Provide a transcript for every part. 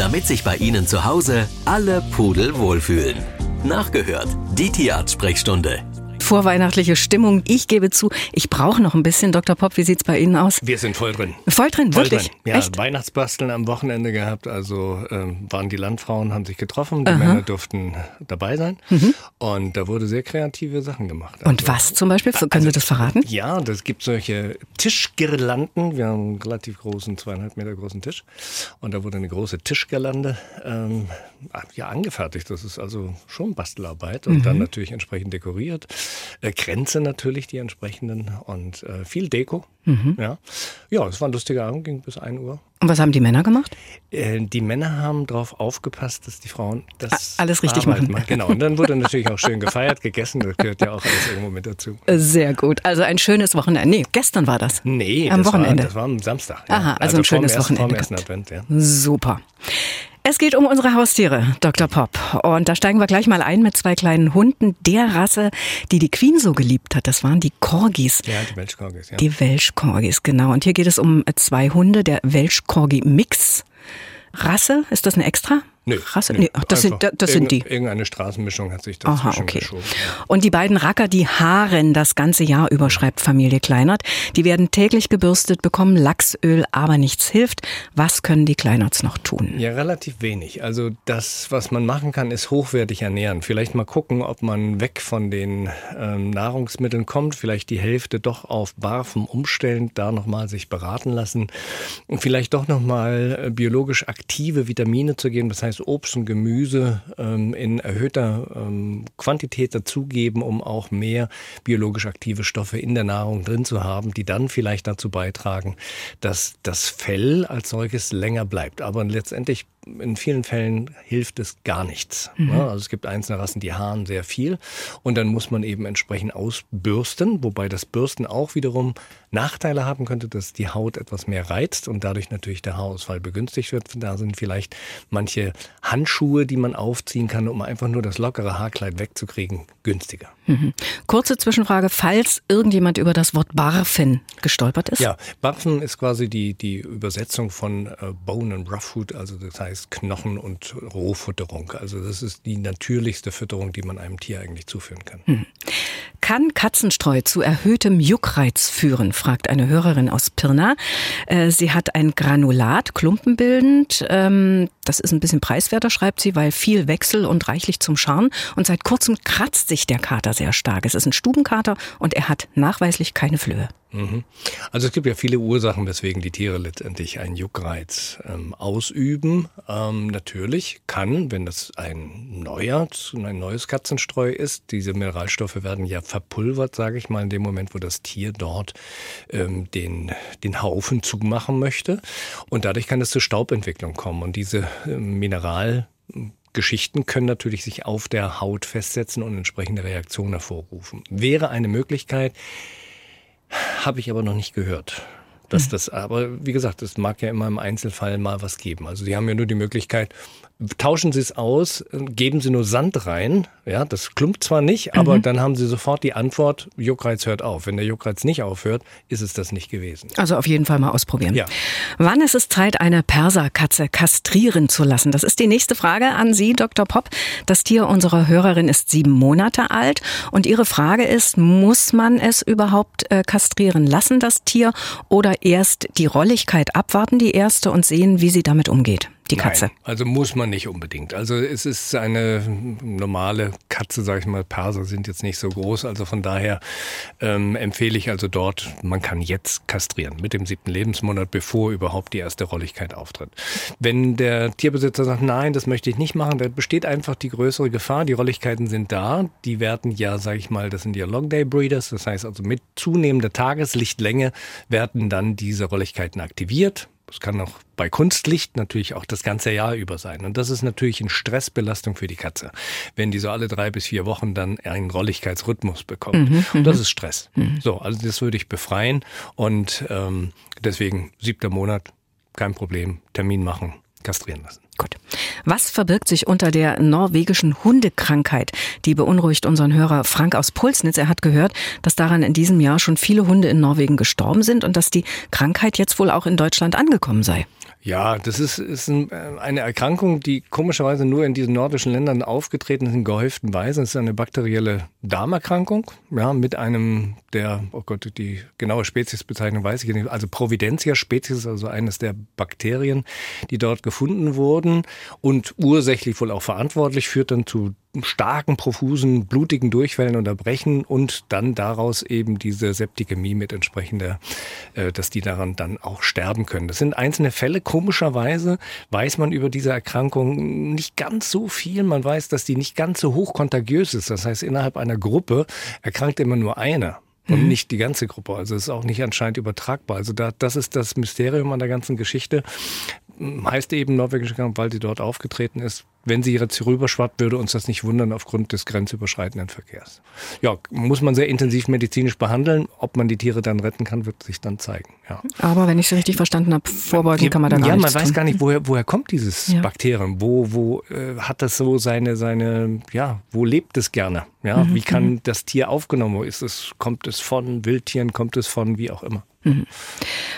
damit sich bei Ihnen zu Hause alle Pudel wohlfühlen. Nachgehört, die Tierarzt-Sprechstunde. Vorweihnachtliche Stimmung. Ich gebe zu, ich brauche noch ein bisschen. Dr. Pop, wie sieht's bei Ihnen aus? Wir sind voll drin. Voll drin, Voll wirklich? drin. Ja, Echt? Weihnachtsbasteln am Wochenende gehabt. Also ähm, waren die Landfrauen, haben sich getroffen, die Aha. Männer durften dabei sein. Und da wurde sehr kreative Sachen gemacht. Und Also, was zum Beispiel? Können Sie das verraten? Ja, das gibt solche Tischgirlanden. Wir haben einen relativ großen, zweieinhalb Meter großen Tisch. Und da wurde eine große Tischgirlande ähm, ja, angefertigt. Das ist also schon Bastelarbeit. Und dann natürlich entsprechend dekoriert. Äh, Kränze natürlich, die entsprechenden. Und äh, viel Deko. Ja. ja, es war ein lustiger Abend, ging bis 1 Uhr. Und was haben die Männer gemacht? Äh, die Männer haben darauf aufgepasst, dass die Frauen das A- alles richtig Arbeit machen. Genau. Und dann wurde natürlich auch schön gefeiert, gegessen. Das gehört ja auch alles irgendwo mit dazu. Sehr gut. Also ein schönes Wochenende. Nee, gestern war das. Nee, Am das Wochenende. War, das war am Samstag. Aha, also ein vorm schönes ersten, Wochenende Vorm ersten. Advent, ja. Super. Es geht um unsere Haustiere, Dr. Pop. Und da steigen wir gleich mal ein mit zwei kleinen Hunden der Rasse, die die Queen so geliebt hat. Das waren die Corgis. Ja, die Welschkorgis, ja. Die Welsh Corgis, genau. Und hier geht es um zwei Hunde, der Welsh Corgi Mix. Rasse, ist das eine extra? Nö, Rasse? nö, Nee, ach, das, sind, einfach das sind die. irgend- Irgendeine Straßenmischung hat sich dazwischen Aha, okay. geschoben. Und die beiden Racker, die haaren das ganze Jahr über, schreibt Familie Kleinert. Die werden täglich gebürstet, bekommen Lachsöl, aber nichts hilft. Was können die Kleinerts noch tun? Ja, relativ wenig. Also das, was man machen kann, ist hochwertig ernähren. Vielleicht mal gucken, ob man weg von den ähm, Nahrungsmitteln kommt, vielleicht die Hälfte doch auf Barfen umstellen, da nochmal sich beraten lassen und vielleicht doch nochmal äh, biologisch aktive Vitamine zu geben, das heißt Obst und Gemüse ähm, in erhöhter ähm, Quantität dazugeben, um auch mehr biologisch aktive Stoffe in der Nahrung drin zu haben, die dann vielleicht dazu beitragen, dass das Fell als solches länger bleibt. Aber letztendlich in vielen Fällen hilft es gar nichts. Ja, also es gibt einzelne Rassen, die haaren sehr viel und dann muss man eben entsprechend ausbürsten, wobei das Bürsten auch wiederum Nachteile haben könnte, dass die Haut etwas mehr reizt und dadurch natürlich der Haarausfall begünstigt wird. Da sind vielleicht manche Handschuhe, die man aufziehen kann, um einfach nur das lockere Haarkleid wegzukriegen, günstiger. Kurze Zwischenfrage, falls irgendjemand über das Wort Barfen gestolpert ist. Ja, Barfen ist quasi die, die Übersetzung von äh, Bone and Rough Food, also das heißt Knochen und Rohfutterung. Also das ist die natürlichste Fütterung, die man einem Tier eigentlich zuführen kann. Kann Katzenstreu zu erhöhtem Juckreiz führen, fragt eine Hörerin aus Pirna. Äh, Sie hat ein Granulat, klumpenbildend. Ähm, Das ist ein bisschen preiswerter, schreibt sie, weil viel Wechsel und reichlich zum Scharren. Und seit kurzem kratzt sich der Kater sehr stark. Es ist ein Stubenkater und er hat nachweislich keine Flöhe. Mhm. Also es gibt ja viele Ursachen, weswegen die Tiere letztendlich einen Juckreiz ähm, ausüben. Ähm, natürlich kann, wenn das ein neuer, ein neues Katzenstreu ist, diese Mineralstoffe werden ja verpulvert, sage ich mal, in dem Moment, wo das Tier dort ähm, den, den Haufen zumachen möchte. Und dadurch kann es zur Staubentwicklung kommen. Und diese ähm, Mineral Geschichten können natürlich sich auf der Haut festsetzen und entsprechende Reaktionen hervorrufen. Wäre eine Möglichkeit, habe ich aber noch nicht gehört. Dass das, aber wie gesagt, es mag ja immer im Einzelfall mal was geben. Also Sie haben ja nur die Möglichkeit, tauschen Sie es aus, geben Sie nur Sand rein. Ja, das klumpt zwar nicht, aber dann haben Sie sofort die Antwort, Juckreiz hört auf. Wenn der Juckreiz nicht aufhört, ist es das nicht gewesen. Also auf jeden Fall mal ausprobieren. Ja. Wann ist es Zeit, eine Perserkatze kastrieren zu lassen? Das ist die nächste Frage an Sie, Dr. Popp. Das Tier unserer Hörerin ist sieben Monate alt und ihre Frage ist, muss man es überhaupt äh, kastrieren lassen, das Tier, oder erst die Rolligkeit abwarten, die erste, und sehen, wie sie damit umgeht, die Katze? Nein, also muss man nicht unbedingt. Also es ist eine normale Katze, sage ich mal. Perser sind jetzt nicht so groß, also von daher ähm, empfehle ich also dort, man kann jetzt kastrieren mit dem siebten Lebensmonat, bevor überhaupt die erste Rolligkeit auftritt. Wenn der Tierbesitzer sagt, nein, das möchte ich nicht machen, dann besteht einfach die größere Gefahr. Die Rolligkeiten sind da, die werden ja, sage ich mal, das sind ja Long Day Breeders, das heißt also mit zunehmender Tageslichtlänge werden dann diese Rolligkeiten aktiviert. Das kann auch bei Kunstlicht natürlich auch das ganze Jahr über sein. Und das ist natürlich eine Stressbelastung für die Katze, wenn die so alle drei bis vier Wochen dann einen Rolligkeitsrhythmus bekommt. und das ist Stress. So, also das würde ich befreien. Und ähm, deswegen siebter Monat, kein Problem, Termin machen, kastrieren lassen. Gut. Was verbirgt sich unter der norwegischen Hundekrankheit? Die beunruhigt unseren Hörer Frank aus Pulsnitz. Er hat gehört, dass daran in diesem Jahr schon viele Hunde in Norwegen gestorben sind und dass die Krankheit jetzt wohl auch in Deutschland angekommen sei. Ja, das ist, ist ein, äh, eine Erkrankung, die komischerweise nur in diesen nordischen Ländern aufgetreten ist in gehäuften Weisen. Es ist eine bakterielle Darmerkrankung, ja, mit einem der, oh Gott, die genaue Speziesbezeichnung weiß ich nicht, also Providentia Spezies, also eines der Bakterien, die dort gefunden wurden und ursächlich wohl auch verantwortlich, führt dann zu starken, profusen, blutigen Durchfällen unterbrechen und dann daraus eben diese Septikämie mit entsprechender, äh, dass die daran dann auch sterben können. Das sind einzelne Fälle. Komischerweise weiß man über diese Erkrankung nicht ganz so viel. Man weiß, dass die nicht ganz so hoch kontagiös ist. Das heißt, innerhalb einer Gruppe erkrankt immer nur einer und mhm. nicht die ganze Gruppe. Also es ist auch nicht anscheinend übertragbar. Also da, das ist das Mysterium an der ganzen Geschichte. Heißt eben norwegische Krankheit, weil sie dort aufgetreten ist wenn sie jetzt rüberschwappt, würde uns das nicht wundern aufgrund des grenzüberschreitenden Verkehrs. Ja, muss man sehr intensiv medizinisch behandeln. Ob man die Tiere dann retten kann, wird sich dann zeigen. Ja. Aber wenn ich es richtig verstanden habe, vorbeugen kann man da gar Ja, man weiß gar nicht, woher, woher kommt dieses ja. Bakterium? Wo, wo äh, hat das so seine, seine, ja, wo lebt es gerne? Ja, mhm. wie kann mhm. das Tier aufgenommen? Ist es, kommt es von Wildtieren, kommt es von wie auch immer? Mhm.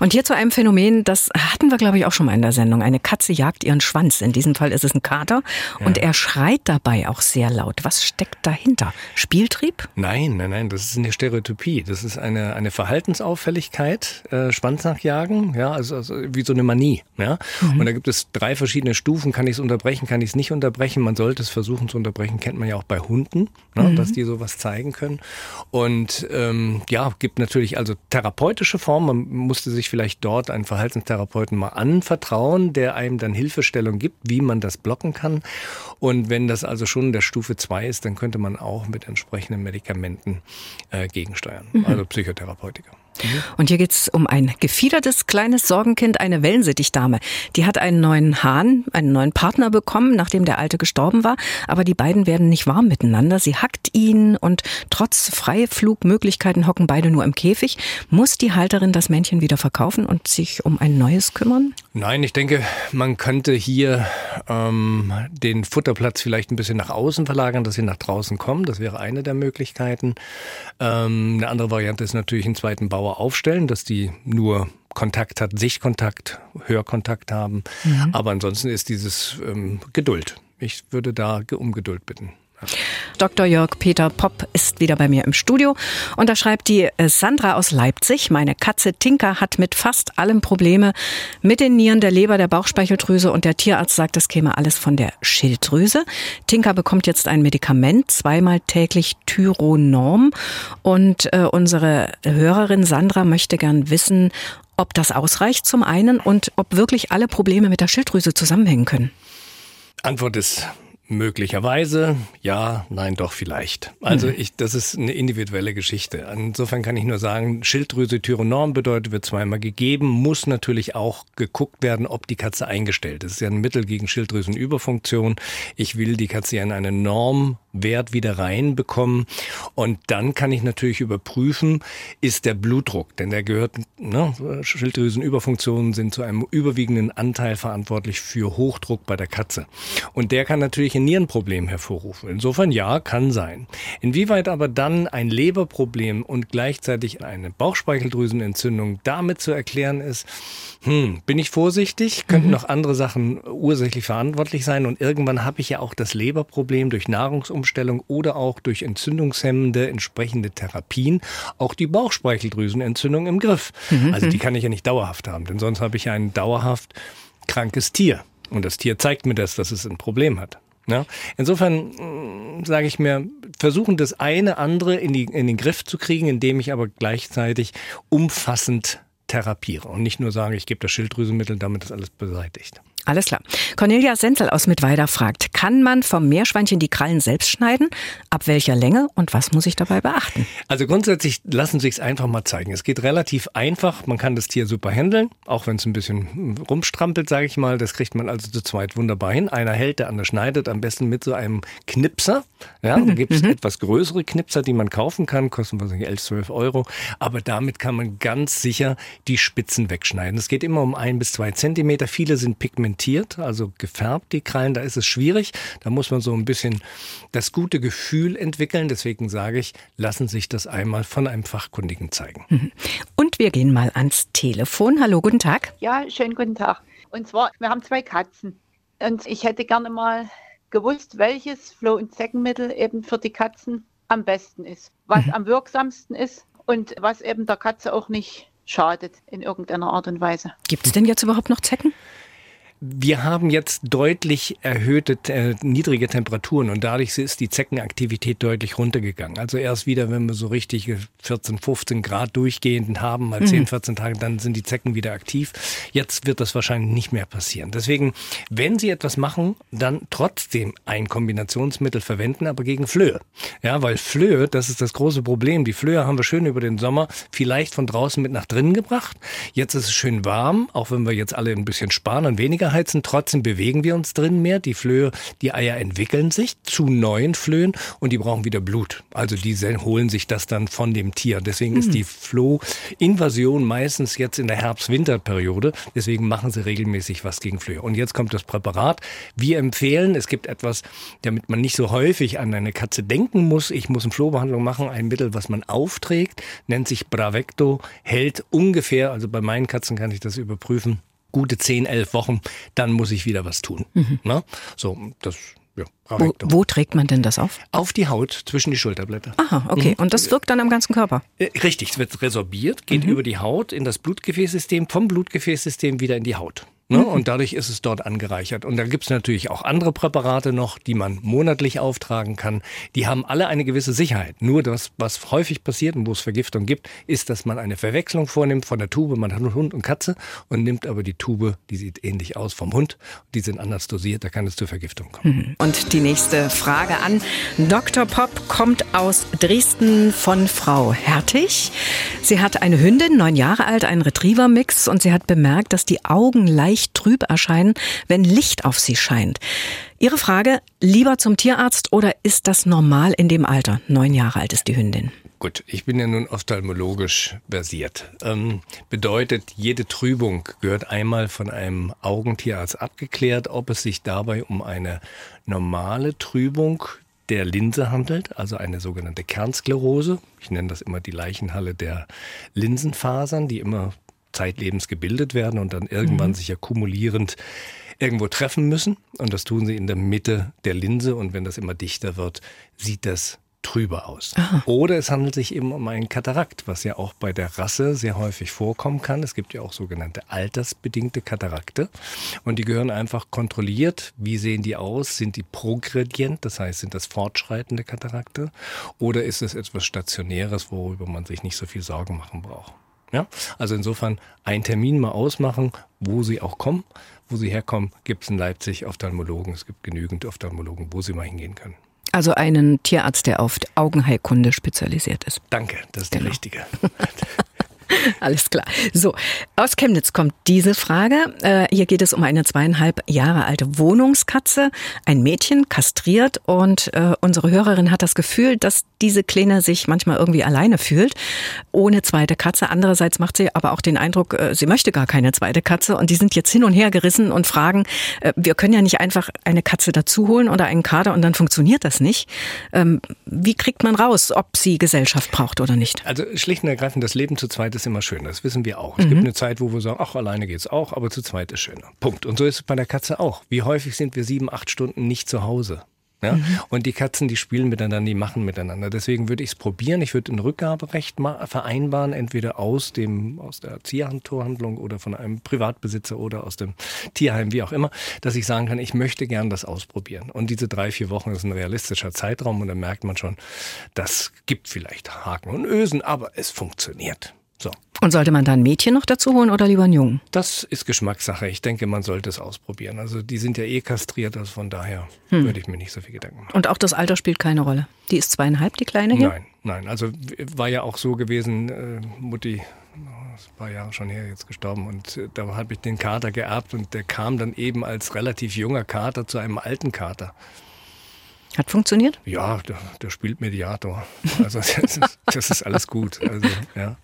Und hier zu einem Phänomen, das hatten wir, glaube ich, auch schon mal in der Sendung. Eine Katze jagt ihren Schwanz. In diesem Fall ist es ein Kater. Ja. Und er schreit dabei auch sehr laut. Was steckt dahinter? Spieltrieb? Nein, nein, nein. Das ist eine Stereotypie. Das ist eine, eine Verhaltensauffälligkeit. Äh, Schwanz nachjagen. Ja, also, also wie so eine Manie. Ja. Mhm. Und da gibt es drei verschiedene Stufen. Kann ich es unterbrechen? Kann ich es nicht unterbrechen? Man sollte es versuchen zu unterbrechen. Kennt man ja auch bei Hunden, ne, mhm. dass die sowas zeigen können. Und ähm, ja, gibt natürlich also therapeutische Form. Man musste sich vielleicht dort einen Verhaltenstherapeuten mal anvertrauen, der einem dann Hilfestellung gibt, wie man das blocken kann. Und wenn das also schon der Stufe 2 ist, dann könnte man auch mit entsprechenden Medikamenten äh, gegensteuern, mhm. also Psychotherapeutika. Mhm. Und hier geht's um ein gefiedertes kleines Sorgenkind, eine Wellensittichdame. Die hat einen neuen Hahn, einen neuen Partner bekommen, nachdem der alte gestorben war. Aber die beiden werden nicht warm miteinander. Sie hackt ihn und trotz Freiflugmöglichkeiten hocken beide nur im Käfig. Muss die Halterin das Männchen wieder verkaufen und sich um ein neues kümmern? Nein, ich denke, man könnte hier ähm, den Futterplatz vielleicht ein bisschen nach außen verlagern, dass sie nach draußen kommen. Das wäre eine der Möglichkeiten. Ähm, eine andere Variante ist natürlich einen zweiten Bauer Dauer aufstellen, dass die nur Kontakt hat, Sichtkontakt, Hörkontakt haben. Mhm. Aber ansonsten ist dieses ähm, Geduld. Ich würde da um Geduld bitten. Dr. Jörg Peter Popp ist wieder bei mir im Studio und da schreibt die äh, Sandra aus Leipzig, meine Katze Tinka hat mit fast allem Probleme mit den Nieren, der Leber, der Bauchspeicheldrüse und der Tierarzt sagt, es käme alles von der Schilddrüse. Tinka bekommt jetzt ein Medikament, zweimal täglich Tyronorm und äh, unsere Hörerin Sandra möchte gern wissen, ob das ausreicht zum einen und ob wirklich alle Probleme mit der Schilddrüse zusammenhängen können. Antwort ist Möglicherweise, ja, nein, doch vielleicht. Also mhm. ich, das ist eine individuelle Geschichte. Insofern kann ich nur sagen, Schilddrüse Tyronorm bedeutet, wird zweimal gegeben, muss natürlich auch geguckt werden, ob die Katze eingestellt ist. Das ist ja ein Mittel gegen Schilddrüsenüberfunktion. Ich will die Katze ja in eine Normwert wieder reinbekommen. Und dann kann ich natürlich überprüfen, ist der Blutdruck, denn der gehört, ne, Schilddrüsenüberfunktionen sind zu einem überwiegenden Anteil verantwortlich für Hochdruck bei der Katze. Und der kann natürlich ein Nierenproblem hervorrufen. Insofern ja, kann sein. Inwieweit aber dann ein Leberproblem und gleichzeitig eine Bauchspeicheldrüsenentzündung damit zu erklären ist, hm, bin ich vorsichtig, könnten mhm. noch andere Sachen ursächlich verantwortlich sein und irgendwann habe ich ja auch das Leberproblem durch Nahrungsumstellung oder auch durch entzündungshemmende entsprechende Therapien, auch die Bauchspeicheldrüsenentzündung im Griff. Mhm. Also die kann ich ja nicht dauerhaft haben, denn sonst habe ich ja ein dauerhaft krankes Tier. Und das Tier zeigt mir das, dass es ein Problem hat. Ja? Insofern mm, sage ich mir, versuchen das eine andere in, die, in den Griff zu kriegen, indem ich aber gleichzeitig umfassend therapiere und nicht nur sage, ich gebe das Schilddrüsenmittel, damit ist alles beseitigt. Alles klar. Cornelia Senzel aus Mittweida fragt, kann man vom Meerschweinchen die Krallen selbst schneiden? Ab welcher Länge und was muss ich dabei beachten? Also grundsätzlich lassen sich es einfach mal zeigen. Es geht relativ einfach. Man kann das Tier super handeln, auch wenn es ein bisschen rumstrampelt, sage ich mal. Das kriegt man also zu zweit wunderbar hin. Einer hält, der andere schneidet, am besten mit so einem Knipser. Ja, da gibt es mhm. etwas größere Knipser, die man kaufen kann, kosten was 11, 12 Euro. Aber damit kann man ganz sicher die Spitzen wegschneiden. Es geht immer um ein bis zwei Zentimeter. Viele sind pigmentiert pigmentiert, also gefärbt, die Krallen. Da ist es schwierig. Da muss man so ein bisschen das gute Gefühl entwickeln. Deswegen sage ich, lassen sich das einmal von einem Fachkundigen zeigen. Mhm. Und wir gehen mal ans Telefon. Hallo, guten Tag. Ja, schönen guten Tag. Und zwar, wir haben zwei Katzen. Und ich hätte gerne mal gewusst, welches Floh- und Zeckenmittel eben für die Katzen am besten ist, was mhm. am wirksamsten ist und was eben der Katze auch nicht schadet in irgendeiner Art und Weise. Gibt es denn jetzt überhaupt noch Zecken? Wir haben jetzt deutlich erhöhte äh, niedrige Temperaturen und dadurch ist die Zeckenaktivität deutlich runtergegangen. Also erst wieder, wenn wir so richtig 14, 15 Grad durchgehend haben, mal 10, 14 mhm. Tage, dann sind die Zecken wieder aktiv. Jetzt wird das wahrscheinlich nicht mehr passieren. Deswegen, wenn Sie etwas machen, dann trotzdem ein Kombinationsmittel verwenden, aber gegen Flöhe. Ja, weil Flöhe, das ist das große Problem. Die Flöhe haben wir schön über den Sommer vielleicht von draußen mit nach drinnen gebracht. Jetzt ist es schön warm, auch wenn wir jetzt alle ein bisschen sparen und weniger heizen. Trotzdem bewegen wir uns drin mehr. Die Flöhe, die Eier entwickeln sich zu neuen Flöhen und die brauchen wieder Blut. Also die holen sich das dann von dem Tier. Deswegen mhm. ist die Flohinvasion meistens jetzt in der Herbst-Winter-Periode. Deswegen machen sie regelmäßig was gegen Flöhe. Und jetzt kommt das Präparat. Wir empfehlen, es gibt etwas, damit man nicht so häufig an eine Katze denken muss. Ich muss eine Flohbehandlung machen. Ein Mittel, was man aufträgt, nennt sich Bravecto, hält ungefähr, also bei meinen Katzen kann ich das überprüfen, gute 10, 11 Wochen, dann muss ich wieder was tun. Mhm. Na? So, das ja, wo, wo, trägt man denn das auf? Auf die Haut zwischen die Schulterblätter. Aha, okay. Mhm. Und das wirkt dann am ganzen Körper? Äh, richtig, es wird resorbiert, geht mhm. über die Haut in das Blutgefäßsystem, vom Blutgefäßsystem wieder in die Haut. Ne? Mhm. Und dadurch ist es dort angereichert. Und da gibt es natürlich auch andere Präparate noch, die man monatlich auftragen kann. Die haben alle eine gewisse Sicherheit. Nur das, was häufig passiert und wo es Vergiftung gibt, ist, dass man eine Verwechslung vornimmt von der Tube. Man hat einen Hund und Katze und nimmt aber die Tube, die sieht ähnlich aus vom Hund. Die sind anders dosiert, da kann es zur Vergiftung kommen. Mhm. Und die nächste Frage an Dr. Pop kommt aus Dresden von Frau Hertig. Sie hat eine Hündin, neun Jahre alt, einen Retriever-Mix und sie hat bemerkt, dass die Augen leicht leicht trüb erscheinen, wenn Licht auf sie scheint. Ihre Frage, lieber zum Tierarzt oder ist das normal in dem Alter? Neun Jahre alt ist die Hündin. Gut, ich bin ja nun ophthalmologisch versiert. Ähm, bedeutet, jede Trübung gehört einmal von einem Augentierarzt abgeklärt, ob es sich dabei um eine normale Trübung der Linse handelt, also eine sogenannte Kernsklerose. Ich nenne das immer die Leichenhalle der Linsenfasern, die immer zeitlebens gebildet werden und dann irgendwann mhm. sich akkumulierend irgendwo treffen müssen. Und das tun sie in der Mitte der Linse. Und wenn das immer dichter wird, sieht das trüber aus. Aha. Oder es handelt sich eben um einen Katarakt, was ja auch bei der Rasse sehr häufig vorkommen kann. Es gibt ja auch sogenannte altersbedingte Katarakte und die gehören einfach kontrolliert. Wie sehen die aus? Sind die progredient, das heißt, sind das fortschreitende Katarakte? Oder ist es etwas Stationäres, worüber man sich nicht so viel Sorgen machen braucht? Ja? Also insofern einen Termin mal ausmachen, wo Sie auch kommen. Wo Sie herkommen, gibt es in Leipzig Ophthalmologen. Es gibt genügend Ophthalmologen, wo Sie mal hingehen können. Also einen Tierarzt, der auf Augenheilkunde spezialisiert ist. Danke, das ist genau. der richtige. Alles klar. So, aus Chemnitz kommt diese Frage. Äh, hier geht es um eine zweieinhalb Jahre alte Wohnungskatze, ein Mädchen kastriert und äh, unsere Hörerin hat das Gefühl, dass diese Kleine sich manchmal irgendwie alleine fühlt, ohne zweite Katze. Andererseits macht sie aber auch den Eindruck, äh, sie möchte gar keine zweite Katze und die sind jetzt hin und her gerissen und fragen, äh, wir können ja nicht einfach eine Katze dazu holen oder einen Kader und dann funktioniert das nicht. Ähm, wie kriegt man raus, ob sie Gesellschaft braucht oder nicht? Also schlicht und ergreifend, das Leben zu zweit ist immer schön. Das wissen wir auch. Es mhm. gibt eine Zeit, wo wir sagen, ach, alleine geht's auch, aber zu zweit ist schöner. Punkt. Und so ist es bei der Katze auch. Wie häufig sind wir sieben, acht Stunden nicht zu Hause? Ja? Mhm. Und die Katzen, die spielen miteinander, die machen miteinander. Deswegen würde ich es probieren. Ich würde ein Rückgaberecht vereinbaren, entweder aus dem, aus der Erziehertorhandlung oder von einem Privatbesitzer oder aus dem Tierheim, wie auch immer, dass ich sagen kann, ich möchte gern das ausprobieren. Und diese drei, vier Wochen ist ein realistischer Zeitraum und dann merkt man schon, das gibt vielleicht Haken und Ösen, aber es funktioniert. So. Und sollte man da ein Mädchen noch dazu holen oder lieber einen Jungen? Das ist Geschmackssache. Ich denke, man sollte es ausprobieren. Also die sind ja eh kastriert, also von daher hm. würde ich mir nicht so viel Gedanken machen. Und auch das Alter spielt keine Rolle. Die ist zweieinhalb, die Kleine hier? Nein, nein. Also war ja auch so gewesen, äh, Mutti ein paar Jahre schon her jetzt gestorben und äh, da habe ich den Kater geerbt und der kam dann eben als relativ junger Kater zu einem alten Kater. Hat funktioniert? Ja, der, der spielt Mediator. Also das ist, das ist alles gut. Also, ja.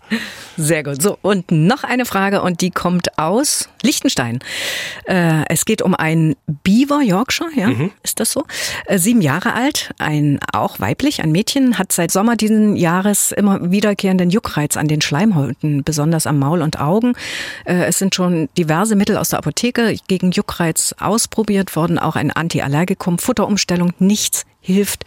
Sehr gut. So, und noch eine Frage und die kommt aus Liechtenstein. Äh, es geht um einen Beaver Yorkshire, ja? Mhm. Ist das so? Äh, sieben Jahre alt, ein auch weiblich, ein Mädchen, hat seit Sommer diesen Jahres immer wiederkehrenden Juckreiz an den Schleimhäuten, besonders am Maul und Augen. Äh, es sind schon diverse Mittel aus der Apotheke gegen Juckreiz ausprobiert worden, auch ein Antiallergikum, Futterumstellung, nichts hilft.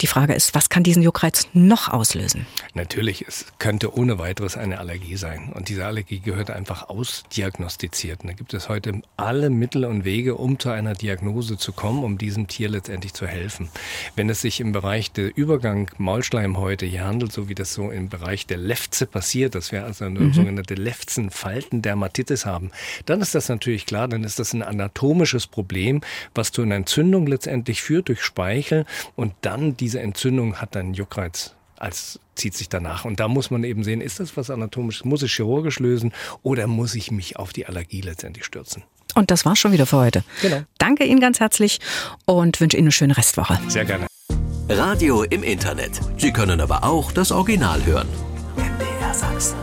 Die Frage ist, was kann diesen Juckreiz noch auslösen? Natürlich, es könnte ohne weiteres eine Allergie sein. Und diese Allergie gehört einfach ausdiagnostiziert. Und da gibt es heute alle Mittel und Wege, um zu einer Diagnose zu kommen, um diesem Tier letztendlich zu helfen. Wenn es sich im Bereich der Übergang Maulschleimhäute hier handelt, so wie das so im Bereich der Lefze passiert, dass wir also eine mhm. sogenannte Lefzenfaltendermatitis haben, dann ist das natürlich klar, dann ist das ein anatomisches Problem, was zu einer Entzündung letztendlich führt durch Speichel und dann die diese Entzündung hat dann Juckreiz als zieht sich danach. Und da muss man eben sehen, ist das was anatomisches? Muss ich chirurgisch lösen oder muss ich mich auf die Allergie letztendlich stürzen? Und das war's schon wieder für heute. Genau. Danke Ihnen ganz herzlich und wünsche Ihnen eine schöne Restwoche. Sehr gerne. Radio im Internet. Sie können aber auch das Original hören. MDR Sachsen.